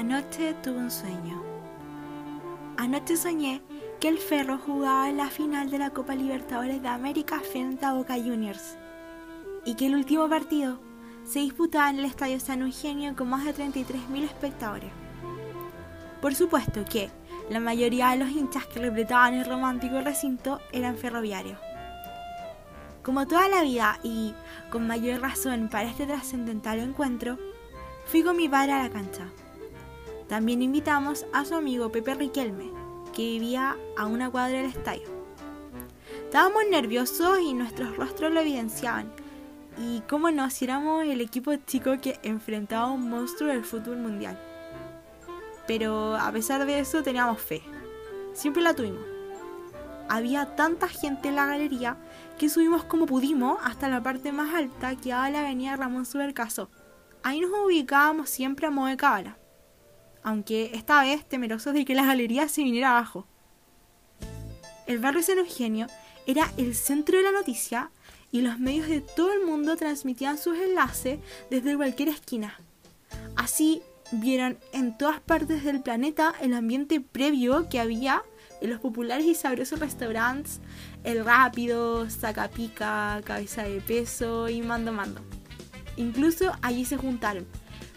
Anoche tuve un sueño. Anoche soñé que el Ferro jugaba en la final de la Copa Libertadores de América frente a Boca Juniors y que el último partido se disputaba en el Estadio San Eugenio con más de 33.000 espectadores. Por supuesto que la mayoría de los hinchas que repletaban el romántico recinto eran ferroviarios. Como toda la vida y con mayor razón para este trascendental encuentro, fui con mi padre a la cancha. También invitamos a su amigo Pepe Riquelme, que vivía a una cuadra del estadio. Estábamos nerviosos y nuestros rostros lo evidenciaban. Y cómo no, si éramos el equipo chico que enfrentaba a un monstruo del fútbol mundial. Pero a pesar de eso teníamos fe. Siempre la tuvimos. Había tanta gente en la galería que subimos como pudimos hasta la parte más alta que daba la avenida Ramón Subercaso. Ahí nos ubicábamos siempre a modo de cábala aunque esta vez temerosos de que la galería se viniera abajo. El barrio San Eugenio era el centro de la noticia y los medios de todo el mundo transmitían sus enlaces desde cualquier esquina. Así vieron en todas partes del planeta el ambiente previo que había en los populares y sabrosos restaurantes El Rápido, Sacapica, Cabeza de Peso y Mando Mando. Incluso allí se juntaron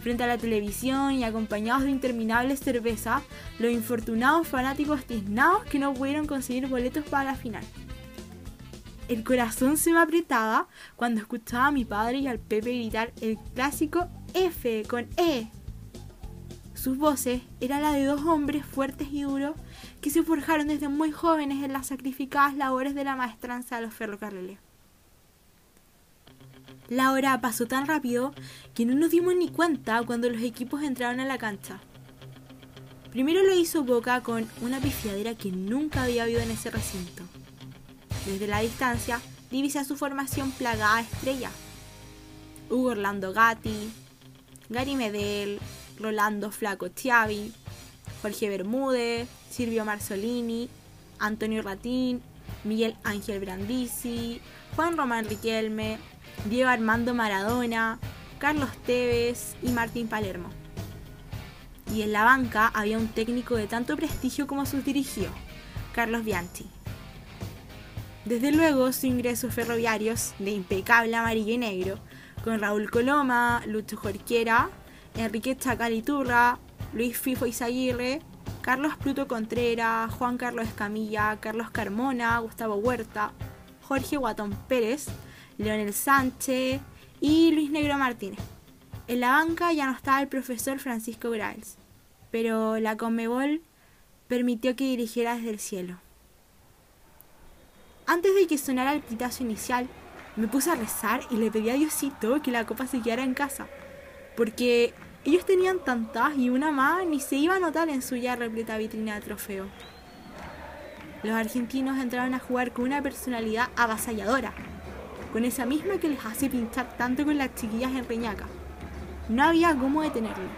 Frente a la televisión y acompañados de interminables cervezas, los infortunados fanáticos tiznados que no pudieron conseguir boletos para la final. El corazón se me apretaba cuando escuchaba a mi padre y al Pepe gritar el clásico F con E. Sus voces eran la de dos hombres fuertes y duros que se forjaron desde muy jóvenes en las sacrificadas labores de la maestranza de los ferrocarriles. La hora pasó tan rápido que no nos dimos ni cuenta cuando los equipos entraron a la cancha. Primero lo hizo Boca con una pifiadera que nunca había habido en ese recinto. Desde la distancia divisa su formación plagada de estrella. Hugo Orlando Gatti, Gary Medel, Rolando Flaco Chiavi, Jorge Bermúdez, Silvio Marzolini, Antonio Ratín, Miguel Ángel Brandisi, Juan Román Riquelme, Diego Armando Maradona, Carlos Tevez y Martín Palermo. Y en la banca había un técnico de tanto prestigio como sus dirigió, Carlos Bianchi. Desde luego su ingreso ferroviarios de impecable amarillo y negro, con Raúl Coloma, Lucho Jorquera, Enrique Chacaliturra, Luis Fifo Izaguirre, Carlos Pluto Contreras, Juan Carlos Escamilla, Carlos Carmona, Gustavo Huerta, Jorge Guatón Pérez, Leonel Sánchez y Luis Negro Martínez. En la banca ya no estaba el profesor Francisco Graels, pero la Conmebol permitió que dirigiera desde el cielo. Antes de que sonara el pitazo inicial, me puse a rezar y le pedí a Diosito que la copa se quedara en casa, porque ellos tenían tantas y una más ni se iba a notar en su ya repleta vitrina de trofeo. Los argentinos entraron a jugar con una personalidad avasalladora, con esa misma que les hace pinchar tanto con las chiquillas en Reñaca. No había cómo detenerlo.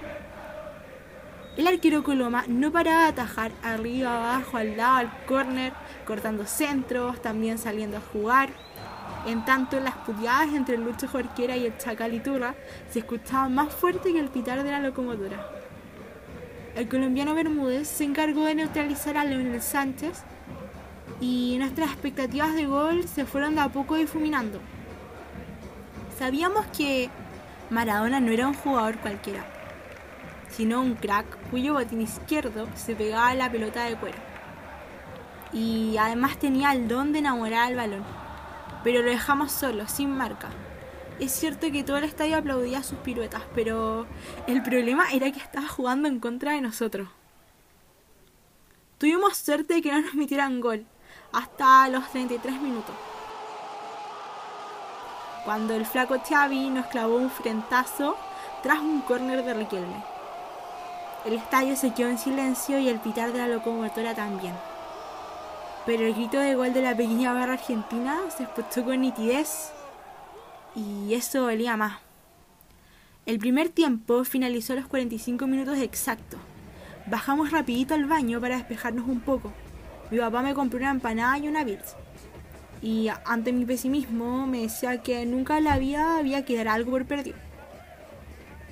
El arquero Coloma no paraba de atajar arriba, abajo, al lado, al córner, cortando centros, también saliendo a jugar. En tanto, las puteadas entre Lucho Jorquera y el Chacaliturra se escuchaban más fuerte que el pitar de la locomotora. El colombiano Bermúdez se encargó de neutralizar a Leonel Sánchez y nuestras expectativas de gol se fueron de a poco difuminando. Sabíamos que Maradona no era un jugador cualquiera, sino un crack cuyo botín izquierdo se pegaba a la pelota de cuero. Y además tenía el don de enamorar al balón, pero lo dejamos solo, sin marca. Es cierto que todo el estadio aplaudía sus piruetas, pero el problema era que estaba jugando en contra de nosotros. Tuvimos suerte de que no nos metieran gol, hasta los 33 minutos. Cuando el flaco Xavi nos clavó un frentazo tras un córner de Riquelme. El estadio se quedó en silencio y el pitar de la locomotora también. Pero el grito de gol de la pequeña barra argentina se escuchó con nitidez y eso dolía más. El primer tiempo finalizó a los 45 minutos exactos. Bajamos rapidito al baño para despejarnos un poco. Mi papá me compró una empanada y una Bills. Y ante mi pesimismo me decía que nunca la vida había que dar algo por perdido.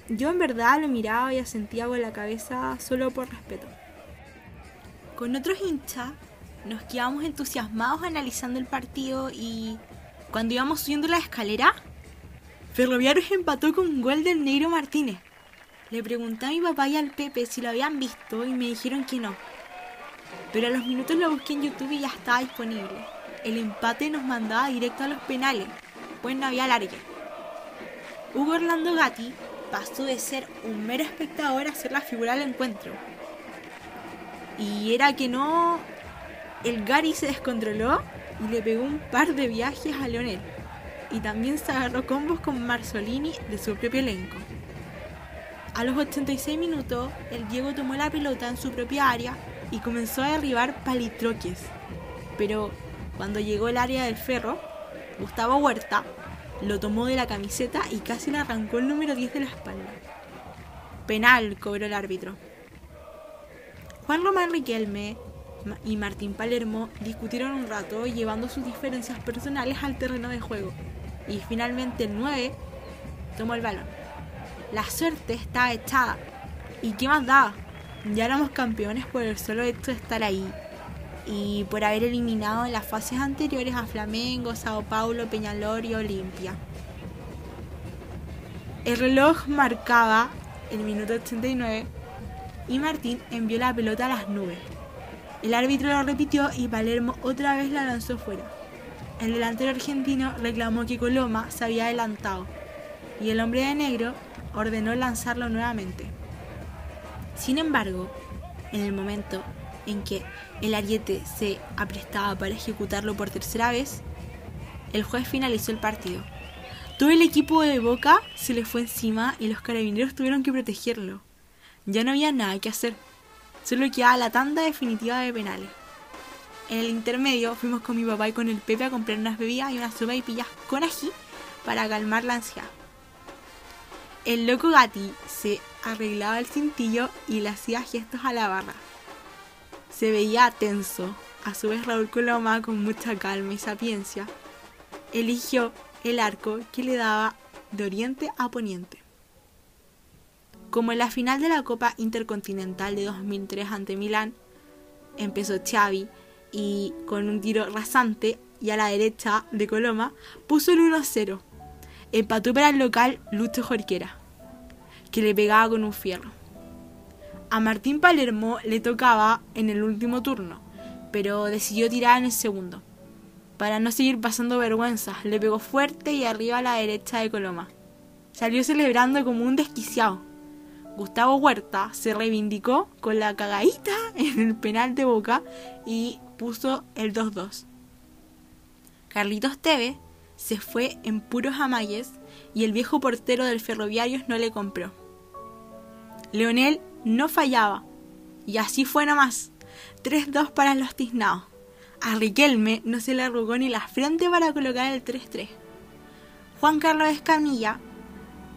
yo en verdad lo miraba y asentía con la cabeza solo por respeto. Con otros hinchas nos quedamos entusiasmados analizando el partido y cuando íbamos subiendo la escalera, Ferroviarios empató con un gol del Negro Martínez. Le pregunté a mi papá y al Pepe si lo habían visto y me dijeron que no. Pero a los minutos lo busqué en YouTube y ya estaba disponible. El empate nos mandaba directo a los penales, pues no había largue. Hugo Orlando Gatti pasó de ser un mero espectador a ser la figura del encuentro. Y era que no el Gary se descontroló y le pegó un par de viajes a Leonel. Y también se agarró combos con Marzolini de su propio elenco. A los 86 minutos, el Diego tomó la pelota en su propia área y comenzó a derribar palitroques. Pero cuando llegó el área del ferro, Gustavo Huerta lo tomó de la camiseta y casi le arrancó el número 10 de la espalda. Penal cobró el árbitro. Juan Román Riquelme y Martín Palermo discutieron un rato llevando sus diferencias personales al terreno de juego. Y finalmente el 9 tomó el balón. La suerte estaba echada. ¿Y qué más da? Ya éramos campeones por el solo hecho de estar ahí. Y por haber eliminado en las fases anteriores a Flamengo, Sao Paulo, Peñalor y Olimpia. El reloj marcaba el minuto 89 y Martín envió la pelota a las nubes. El árbitro lo repitió y Palermo otra vez la lanzó fuera. El delantero argentino reclamó que Coloma se había adelantado y el hombre de negro ordenó lanzarlo nuevamente. Sin embargo, en el momento en que el ariete se aprestaba para ejecutarlo por tercera vez, el juez finalizó el partido. Todo el equipo de Boca se le fue encima y los carabineros tuvieron que protegerlo. Ya no había nada que hacer. Solo quedaba la tanda definitiva de penales. En el intermedio fuimos con mi papá y con el Pepe a comprar unas bebidas y unas sopa y pillas con ají para calmar la ansiedad. El loco Gatti se arreglaba el cintillo y le hacía gestos a la barra. Se veía tenso. A su vez Raúl Coloma, con mucha calma y sapiencia, eligió el arco que le daba de oriente a poniente. Como en la final de la Copa Intercontinental de 2003 ante Milán, empezó Xavi y con un tiro rasante y a la derecha de Coloma puso el 1-0. Empató para el local Lucho Jorquera, que le pegaba con un fierro. A Martín Palermo le tocaba en el último turno, pero decidió tirar en el segundo. Para no seguir pasando vergüenzas, le pegó fuerte y arriba a la derecha de Coloma. Salió celebrando como un desquiciado Gustavo Huerta se reivindicó con la cagadita en el penal de Boca y puso el 2-2. Carlitos Teve se fue en puros amayes y el viejo portero del Ferroviarios no le compró. Leonel no fallaba y así fue nomás. 3-2 para los tiznados. A Riquelme no se le arrugó ni la frente para colocar el 3-3. Juan Carlos Escamilla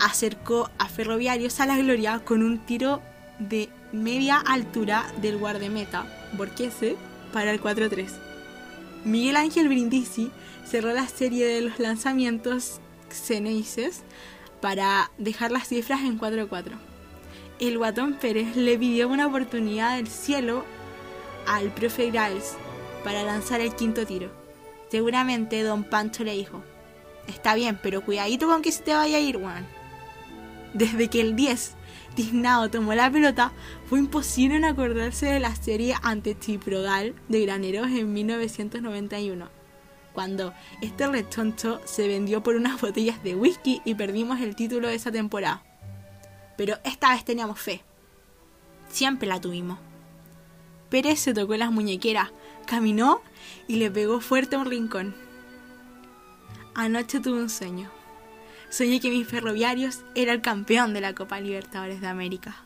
acercó a Ferroviarios a la gloria con un tiro de media altura del guardameta Borquese para el 4-3. Miguel Ángel Brindisi cerró la serie de los lanzamientos Xeneises para dejar las cifras en 4-4. El Guatón Pérez le pidió una oportunidad del cielo al profe Grals para lanzar el quinto tiro. Seguramente don Pancho le dijo, está bien, pero cuidadito con que se te vaya a ir, Juan. Desde que el 10 Tiznado tomó la pelota, fue imposible no acordarse de la serie ante Chiprogal de Graneros en 1991, cuando este rechoncho se vendió por unas botellas de whisky y perdimos el título de esa temporada. Pero esta vez teníamos fe. Siempre la tuvimos. Pérez se tocó las muñequeras, caminó y le pegó fuerte a un rincón. Anoche tuve un sueño soñé que mis ferroviarios era el campeón de la Copa Libertadores de América.